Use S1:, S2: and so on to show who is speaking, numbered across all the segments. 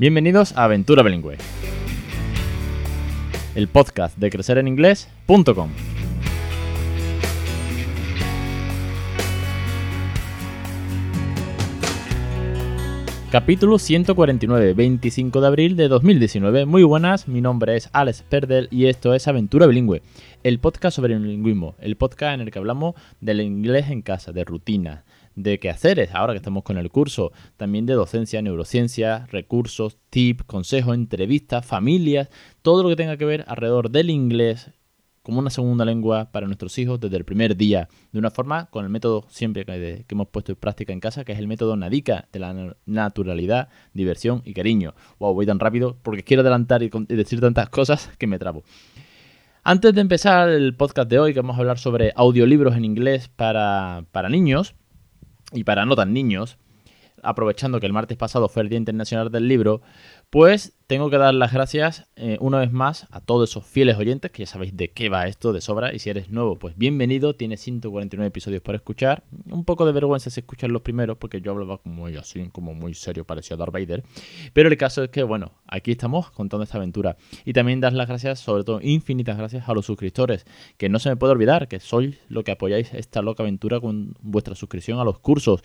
S1: Bienvenidos a Aventura Bilingüe, el podcast de crecereninglés.com. Capítulo 149, 25 de abril de 2019. Muy buenas, mi nombre es Alex Perdel y esto es Aventura Bilingüe, el podcast sobre el lingüismo, el podcast en el que hablamos del inglés en casa, de rutina, de quehaceres, ahora que estamos con el curso, también de docencia, neurociencia, recursos, tips, consejos, entrevistas, familias, todo lo que tenga que ver alrededor del inglés como una segunda lengua para nuestros hijos desde el primer día, de una forma con el método siempre que, hemos puesto en práctica en casa, que es el método NADICA, de la naturalidad, diversión y cariño. Wow, voy tan rápido porque quiero adelantar y decir tantas cosas que me trabo. Antes de empezar el podcast de hoy, que vamos a hablar sobre audiolibros en inglés para, para niños, y para no tan niños, aprovechando que el martes pasado fue el Día Internacional del Libro, pues tengo que dar las gracias eh, una vez más a todos esos fieles oyentes, que ya sabéis de qué va esto de sobra, y si eres nuevo, pues bienvenido, tienes 149 episodios por escuchar, un poco de vergüenza si escuchar los primeros, porque yo hablaba como así, como muy serio, parecía Darth Vader, pero el caso es que, bueno, aquí estamos contando esta aventura, y también dar las gracias, sobre todo infinitas gracias a los suscriptores, que no se me puede olvidar que sois lo que apoyáis esta loca aventura con vuestra suscripción a los cursos,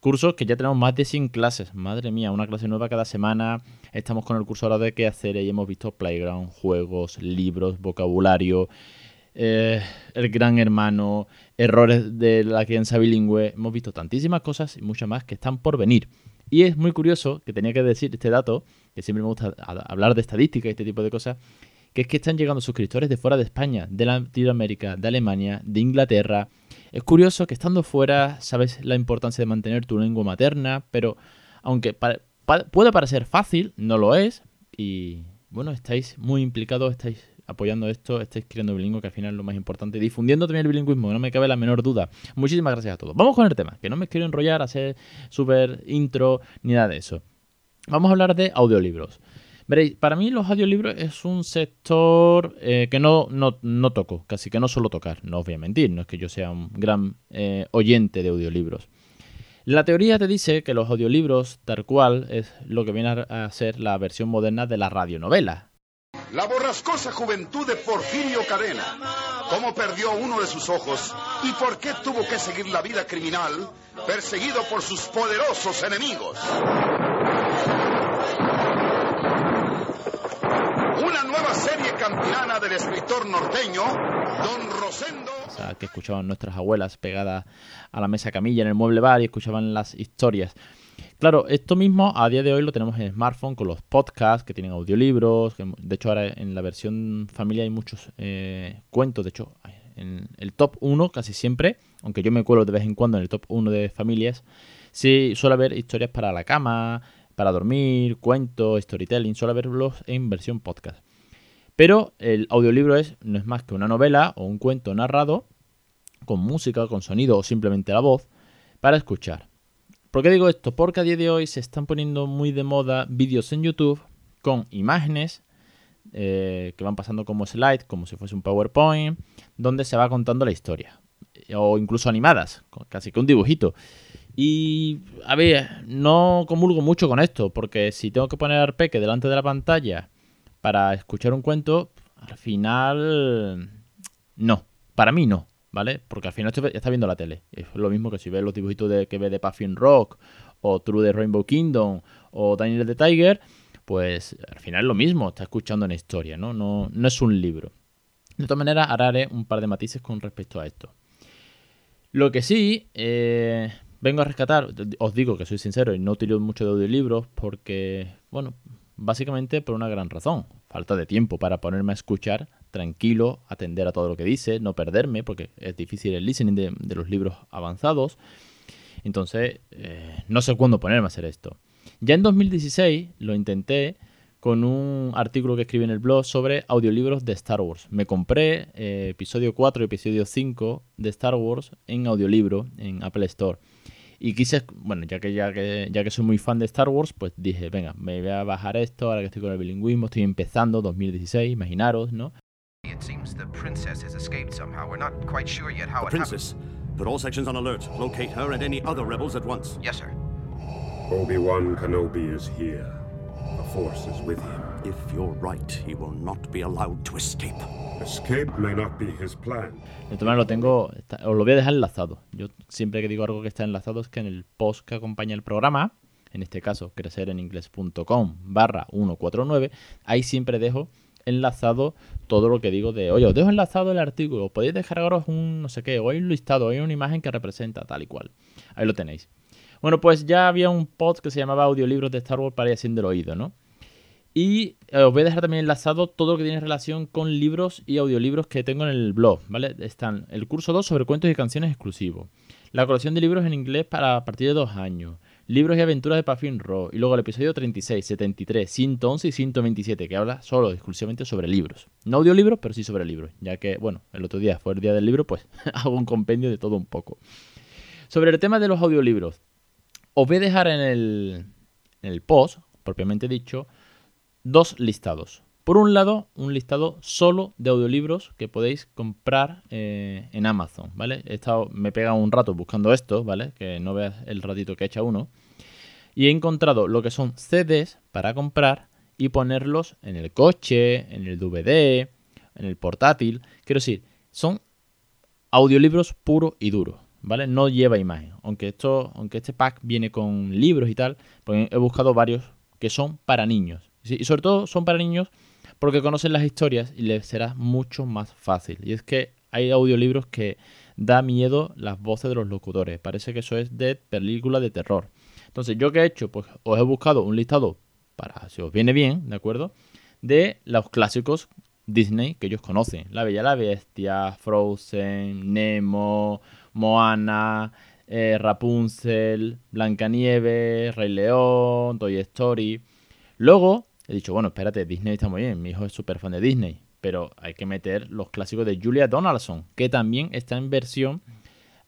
S1: cursos que ya tenemos más de 100 clases, madre mía, una clase nueva cada semana, estamos con el curso ahora de qué hacer y hemos visto playground, juegos, libros, vocabulario, eh, el gran hermano, errores de la crianza bilingüe. Hemos visto tantísimas cosas y muchas más que están por venir. Y es muy curioso que tenía que decir este dato, que siempre me gusta hablar de estadística y este tipo de cosas, que es que están llegando suscriptores de fuera de España, de Latinoamérica, de Alemania, de Inglaterra. Es curioso que estando fuera sabes la importancia de mantener tu lengua materna, pero aunque puede parecer fácil, no lo es. Y bueno, estáis muy implicados, estáis apoyando esto, estáis creando bilingüe, que al final es lo más importante, difundiendo también el bilingüismo, no me cabe la menor duda. Muchísimas gracias a todos. Vamos con el tema, que no me quiero enrollar, hacer súper intro ni nada de eso. Vamos a hablar de audiolibros. Veréis, para mí los audiolibros es un sector eh, que no, no, toco, casi que no suelo tocar, no os voy a mentir, no es que yo sea un gran eh, oyente de audiolibros. La teoría te dice que los audiolibros, tal cual, es lo que viene a ser la versión moderna de la radionovela.
S2: La borrascosa juventud de Porfirio Cadena. Cómo perdió uno de sus ojos y por qué tuvo que seguir la vida criminal perseguido por sus poderosos enemigos. Una nueva serie campilana del escritor norteño, Don Rosendo.
S1: O sea, que escuchaban nuestras abuelas pegadas a la mesa camilla en el mueble bar y escuchaban las historias. Claro, esto mismo a día de hoy lo tenemos en smartphone con los podcasts que tienen audiolibros. de hecho, ahora en la versión familia hay muchos eh, cuentos. De hecho, en el top 1 casi siempre, aunque yo me cuelo de vez en cuando en el top 1 de familias, sí suele haber historias para la cama, para dormir, cuentos, storytelling, suele verlos en versión podcast. Pero el audiolibro es, no es más que una novela o un cuento narrado con música, con sonido o simplemente la voz para escuchar. ¿Por qué digo esto? Porque a día de hoy se están poniendo muy de moda vídeos en YouTube con imágenes eh, que van pasando como slide, como si fuese un PowerPoint, donde se va contando la historia. O incluso animadas, casi que un dibujito. Y, a ver, no comulgo mucho con esto, porque si tengo que poner al peque delante de la pantalla para escuchar un cuento, al final, no. Para mí no, ¿vale? Porque al final está viendo la tele. Es lo mismo que si ves los dibujitos de, que ve de Puffin Rock, o True de Rainbow Kingdom, o Daniel the Tiger, pues al final es lo mismo, está escuchando una historia, ¿no? No, no es un libro. De todas maneras, haré un par de matices con respecto a esto. Lo que sí, eh, vengo a rescatar, os digo que soy sincero y no utilizo mucho de audiolibros porque, bueno, básicamente por una gran razón. Falta de tiempo para ponerme a escuchar tranquilo, atender a todo lo que dice, no perderme, porque es difícil el listening de, los libros avanzados. Entonces, eh, no sé cuándo ponerme a hacer esto. Ya en 2016 lo intenté con un artículo que escribí en el blog sobre audiolibros de Star Wars. Me compré eh, episodio 4 y episodio 5 de Star Wars en audiolibro en Apple Store. Y quise, bueno, ya que, ya que ya que soy muy fan de Star Wars, pues dije, venga, me voy a bajar esto ahora que estoy con el bilingüismo, estoy empezando 2016, imaginaros, ¿no? It seems the princess has escaped somehow. We're not quite sure yet how the princess. Put all sections on alert. Locate her and any other rebels at once. Yes, sir.
S3: Obi-Wan Kenobi is here. The Force is with him.
S4: If you're right, he will not be allowed to escape.
S1: De todas maneras lo tengo, os lo voy a dejar enlazado. Yo siempre que digo algo que está enlazado es que en el post que acompaña el programa, en este caso crecereningles.com barra 149, ahí siempre dejo enlazado todo lo que digo de, oye, os dejo enlazado el artículo, podéis descargaros un no sé qué, o hay un listado, o hay una imagen que representa tal y cual. Ahí lo tenéis. Bueno, pues ya había un post que se llamaba Audiolibros de Star Wars para ir haciendo el oído, ¿no? Y eh, os voy a dejar también enlazado todo lo que tiene relación con libros y audiolibros que tengo en el blog, ¿vale? Están el curso 2 sobre cuentos y canciones exclusivos, la colección de libros en inglés para a partir de dos años, libros y aventuras de Puffin Raw, y luego el episodio 36, 73, 111 y 127, que habla solo exclusivamente sobre libros. No audiolibros, pero sí sobre libros, ya que, bueno, el otro día fue el día del libro, pues hago un compendio de todo un poco. Sobre el tema de los audiolibros, os voy a dejar en el, en el post, propiamente dicho, dos listados. Por un lado, un listado solo de audiolibros que podéis comprar eh, en Amazon, ¿vale? He estado, me he pegado un rato buscando esto, ¿vale? Que no veas el ratito que he hecho uno. Y he encontrado lo que son CDs para comprar y ponerlos en el coche, en el DVD, en el portátil. Quiero decir, son audiolibros puros y duros, ¿vale? No lleva imagen. Aunque, esto, aunque este pack viene con libros y tal, pues he buscado varios que son para niños. Y sobre todo son para niños porque conocen las historias y les será mucho más fácil. Y es que hay audiolibros que da miedo las voces de los locutores. Parece que eso es de película de terror. Entonces, ¿yo qué he hecho? Pues os he buscado un listado para, si os viene bien, ¿de acuerdo? De los clásicos Disney que ellos conocen. La Bella la Bestia, Frozen, Nemo, Moana, eh, Rapunzel, Blancanieves, Rey León, Toy Story. Luego he dicho, bueno, espérate, Disney está muy bien, mi hijo es súper fan de Disney, pero hay que meter los clásicos de Julia Donaldson, que también está en versión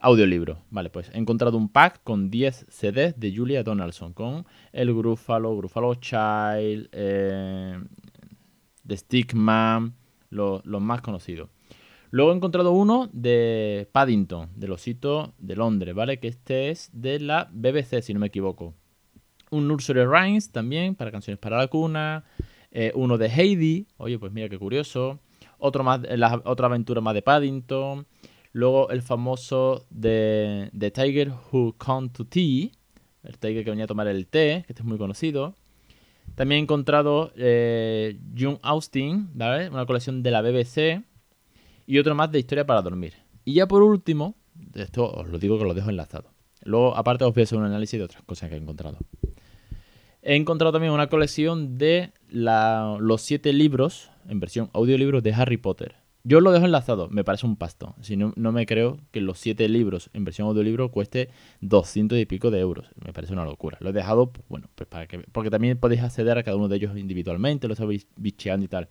S1: audiolibro. Vale, pues he encontrado un pack con 10 CDs de Julia Donaldson, con el Gruffalo, Gruffalo Child, eh, The Stickman, lo- los más conocidos. Luego he encontrado uno de Paddington, del osito de Londres, ¿vale? Que este es de la BBC, si no me equivoco. Un Nursery Rhymes también, para canciones para la cuna. Eh, uno de Heidi, oye, pues mira qué curioso. Otro más, eh, otra aventura más de Paddington. Luego el famoso de The Tiger Who Come to Tea, el tiger que venía a tomar el té, que este es muy conocido. También he encontrado eh, June Austen, ¿vale? Una colección de la BBC. Y otro más de historia para dormir. Y ya por último, esto os lo digo que lo dejo enlazado. Luego, aparte, os voy a hacer un análisis de otras cosas que he encontrado. He encontrado también una colección de los siete libros, en versión audiolibro, de Harry Potter. Yo lo dejo enlazado, me parece un pastón. Si no, no me creo que los siete libros en versión audiolibro cueste 200 y pico de euros. Me parece una locura. Lo he dejado, bueno, pues para que. Porque también podéis acceder a cada uno de ellos individualmente, lo estáis bicheando y tal.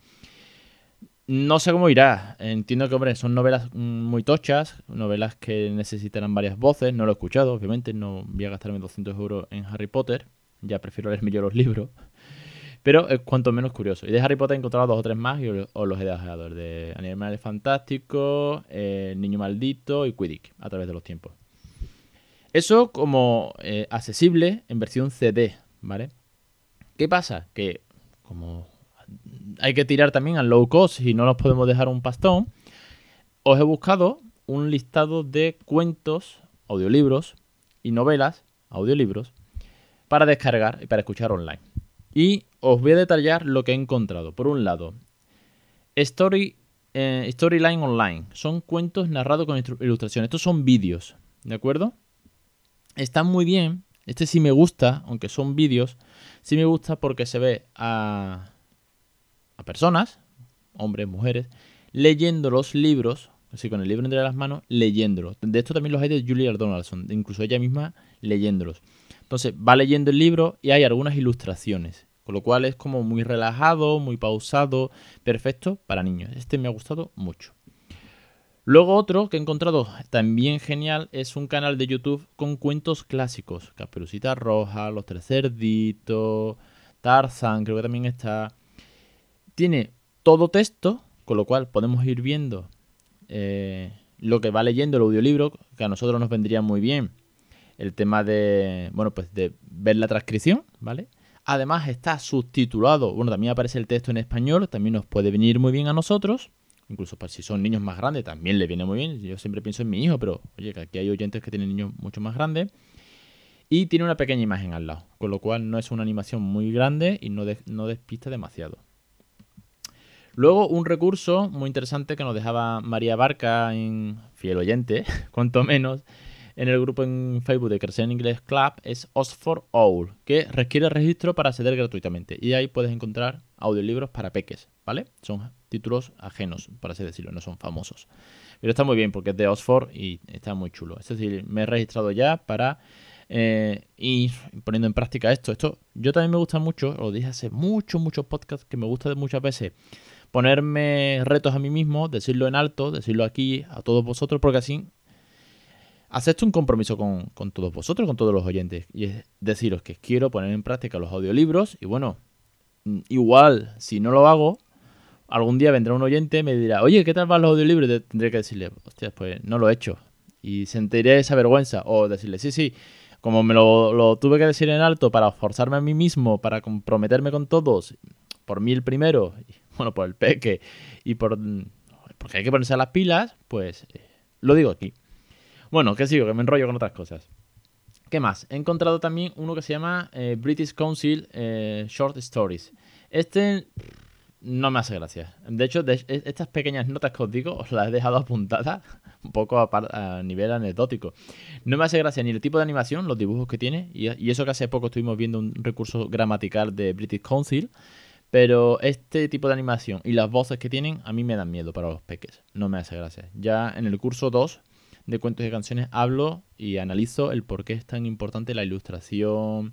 S1: No sé cómo irá. Entiendo que, hombre, son novelas mm, muy tochas, novelas que necesitarán varias voces. No lo he escuchado, obviamente. No voy a gastarme 200 euros en Harry Potter. Ya prefiero leerme yo los libros. Pero es cuanto menos curioso. Y de Harry Potter he encontrado dos o tres más y os os los he dejado. El de Animales Fantásticos, eh, Niño Maldito y Quidditch, a través de los tiempos. Eso como eh, accesible en versión CD, ¿vale? ¿Qué pasa? Que como hay que tirar también al low cost y no nos podemos dejar un pastón, os he buscado un listado de cuentos, audiolibros y novelas, audiolibros, para descargar y para escuchar online. Y os voy a detallar lo que he encontrado. Por un lado, Story, eh, Storyline Online. Son cuentos narrados con ilustraciones. Estos son vídeos, ¿de acuerdo? Están muy bien. Este sí me gusta, aunque son vídeos. Sí me gusta porque se ve a, a personas, hombres, mujeres, leyendo los libros, así con el libro entre las manos, leyéndolos. De esto también los hay de Julia Donaldson, incluso ella misma leyéndolos. Entonces va leyendo el libro y hay algunas ilustraciones, con lo cual es como muy relajado, muy pausado, perfecto para niños. Este me ha gustado mucho. Luego otro que he encontrado también genial es un canal de YouTube con cuentos clásicos. Caperucita Roja, Los Tres Cerditos, Tarzan, creo que también está. Tiene todo texto, con lo cual podemos ir viendo eh, lo que va leyendo el audiolibro, que a nosotros nos vendría muy bien. El tema de, bueno, pues de ver la transcripción, ¿vale? Además está subtitulado, bueno, también aparece el texto en español, también nos puede venir muy bien a nosotros. Incluso para si son niños más grandes, también le viene muy bien. Yo siempre pienso en mi hijo, pero oye, que aquí hay oyentes que tienen niños mucho más grandes. Y tiene una pequeña imagen al lado, con lo cual no es una animación muy grande y no, no despista demasiado. Luego, un recurso muy interesante que nos dejaba María Barca en fiel oyente, cuanto menos, en el grupo en Facebook de Crecer en Inglés Club es Oxford Owl, que requiere registro para acceder gratuitamente. Y ahí puedes encontrar audiolibros para peques, ¿vale? Son títulos ajenos, por así decirlo, no son famosos. Pero está muy bien porque es de Oxford y está muy chulo. Es decir, me he registrado ya para eh, ir poniendo en práctica esto. Esto yo también me gusta mucho, lo dije hace muchos, muchos podcasts, que me gusta muchas veces ponerme retos a mí mismo, decirlo en alto, decirlo aquí a todos vosotros, porque así acepto un compromiso con, todos vosotros, con todos los oyentes, y es deciros que quiero poner en práctica los audiolibros y bueno, mm, igual si no lo hago, algún día vendrá un oyente y me dirá, oye, ¿qué tal van los audiolibros? Y tendré que decirle, hostia, pues no lo he hecho. Y sentiré esa vergüenza. O decirle, sí, sí, como me lo, tuve que decir en alto para forzarme a mí mismo, para comprometerme con todos, por mí el primero, bueno, por el peque y por... Mm, porque hay que ponerse a las pilas, pues eh, lo digo aquí. Bueno, que sigo, que me enrollo con otras cosas. ¿Qué más? He encontrado también uno que se llama eh, British Council eh, Short Stories. Este no me hace gracia. De hecho, e, estas pequeñas notas que os digo, os las he dejado apuntadas un poco a, nivel anecdótico. No me hace gracia ni el tipo de animación, los dibujos que tiene, y, y, eso que hace poco estuvimos viendo un recurso gramatical de British Council, pero este tipo de animación y las voces que tienen a mí me dan miedo para los peques. No me hace gracia. Ya en el curso 2 de cuentos y canciones hablo y analizo el por qué es tan importante la ilustración,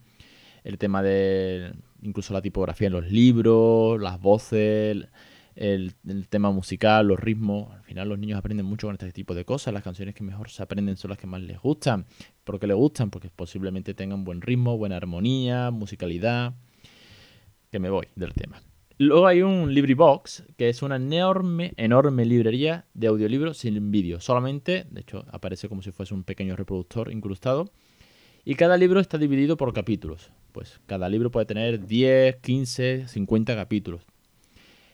S1: el tema de incluso la tipografía en los libros, las voces, el, tema musical, los ritmos. Al final los niños aprenden mucho con este tipo de cosas. Las canciones que mejor se aprenden son las que más les gustan. ¿Por qué les gustan? Porque posiblemente tengan buen ritmo, buena armonía, musicalidad. Que me voy del tema. Luego hay un LibriVox, que es una enorme, enorme librería de audiolibros sin vídeo. Solamente, de hecho, aparece como si fuese un pequeño reproductor incrustado. Y cada libro está dividido por capítulos. Pues cada libro puede tener 10, 15, 50 capítulos.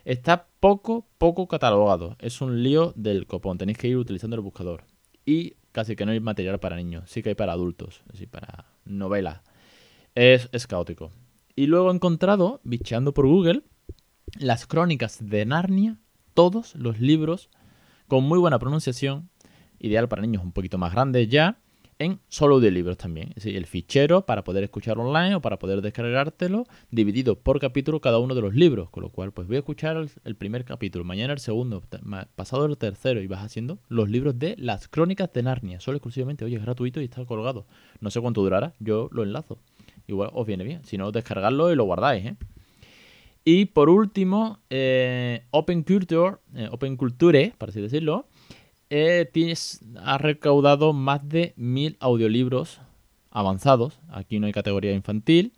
S1: Está poco, poco catalogado. Es un lío del copón. Tenéis que ir utilizando el buscador. Y casi que no hay material para niños. Sí que hay para adultos. Decir, para novelas. Es, es caótico. Y luego he encontrado, bicheando por Google, las crónicas de Narnia, todos los libros con muy buena pronunciación, ideal para niños un poquito más grandes ya, en solo de libros también. Es decir, el fichero para poder escucharlo online o para poder descargártelo, dividido por capítulo cada uno de los libros. Con lo cual, pues voy a escuchar el, primer capítulo, mañana el segundo, pasado el tercero y vas haciendo los libros de las crónicas de Narnia. Solo exclusivamente, oye, es gratuito y está colgado. No sé cuánto durará, yo lo enlazo. Igual os viene bien. Si no, descargarlo y lo guardáis, ¿eh? Y por último, eh, Open Culture, eh, Open Culture, para así decirlo, eh, tienes, ha recaudado más de mil audiolibros avanzados. Aquí no hay categoría infantil.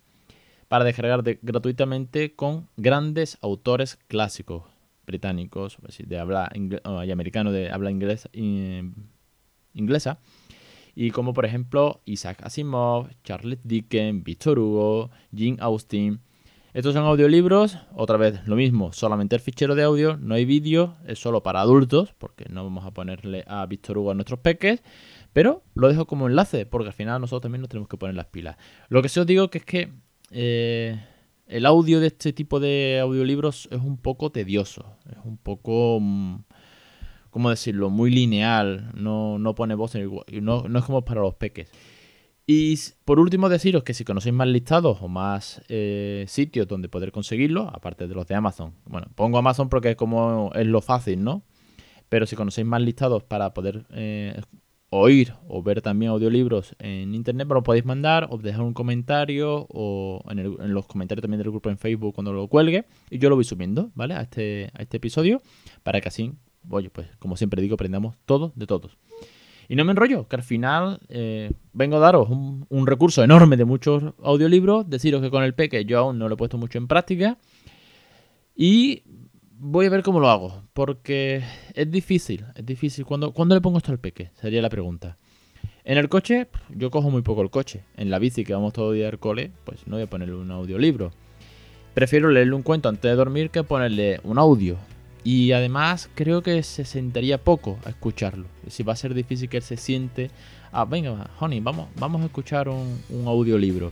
S1: Para descargar gratuitamente con grandes autores clásicos británicos, de habla y americano de habla inglesa, inglesa. Y como por ejemplo Isaac Asimov, Charles Dickens, Victor Hugo, Jane Austen estos son audiolibros, otra vez lo mismo, solamente el fichero de audio, no hay vídeo, es solo para adultos, porque no vamos a ponerle a Víctor Hugo a nuestros peques, pero lo dejo como enlace, porque al final nosotros también nos tenemos que poner las pilas. Lo que sí os digo que es que eh, el audio de este tipo de audiolibros es un poco tedioso, es un poco... Mm, ¿Cómo decirlo? Muy lineal, no, no pone voz, en no, no es como para los peques. Y por último deciros que si conocéis más listados o más eh, sitios donde poder conseguirlo, aparte de los de Amazon, bueno, pongo Amazon porque es como es lo fácil, ¿no? Pero si conocéis más listados para poder eh, oír o ver también audiolibros en internet, me lo podéis mandar o dejar un comentario o en, los comentarios también del grupo en Facebook cuando lo cuelgue y yo lo voy subiendo, ¿vale? A este, a este episodio para que así, oye, pues como siempre digo, aprendamos todos de todos. Y no me enrollo, que al final eh, vengo a daros un, recurso enorme de muchos audiolibros, deciros que con el peque yo aún no lo he puesto mucho en práctica y voy a ver cómo lo hago, porque es difícil, es difícil. ¿Cuándo, le pongo esto al peque? Sería la pregunta. En el coche, yo cojo muy poco el coche. En la bici, que vamos todo el día al cole, pues no voy a ponerle un audiolibro. Prefiero leerle un cuento antes de dormir que ponerle un audio. Y además creo que se sentaría poco a escucharlo. Si va a ser difícil que él se siente. Ah, venga, honey, vamos, vamos a escuchar un, audiolibro.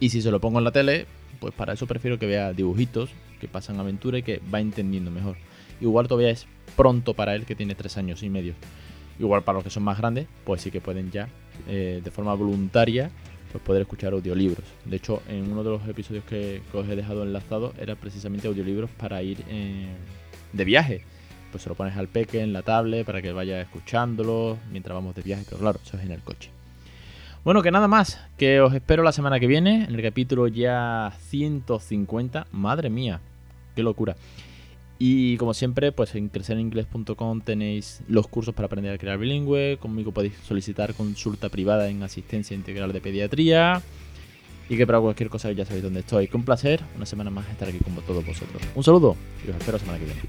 S1: Y si se lo pongo en la tele, pues para eso prefiero que vea dibujitos, que pasan aventura y que va entendiendo mejor. Igual todavía es pronto para él, que tiene tres años y medio. Igual para los que son más grandes, pues sí que pueden ya, eh, de forma voluntaria, pues poder escuchar audiolibros. De hecho, en uno de los episodios que, que os he dejado enlazado era precisamente audiolibros para ir eh, de viaje. Pues se lo pones al peque en la tablet para que vaya escuchándolo mientras vamos de viaje, pero claro, eso es en el coche. Bueno, que nada más, que os espero la semana que viene, en el capítulo ya 150. Madre mía, qué locura. Y como siempre, pues en crecereningles.com tenéis los cursos para aprender a crear bilingüe. Conmigo podéis solicitar consulta privada en asistencia integral de pediatría. Y que para cualquier cosa ya sabéis dónde estoy. Que un placer, una semana más estar aquí con todos vosotros. Un saludo y os espero la semana que viene.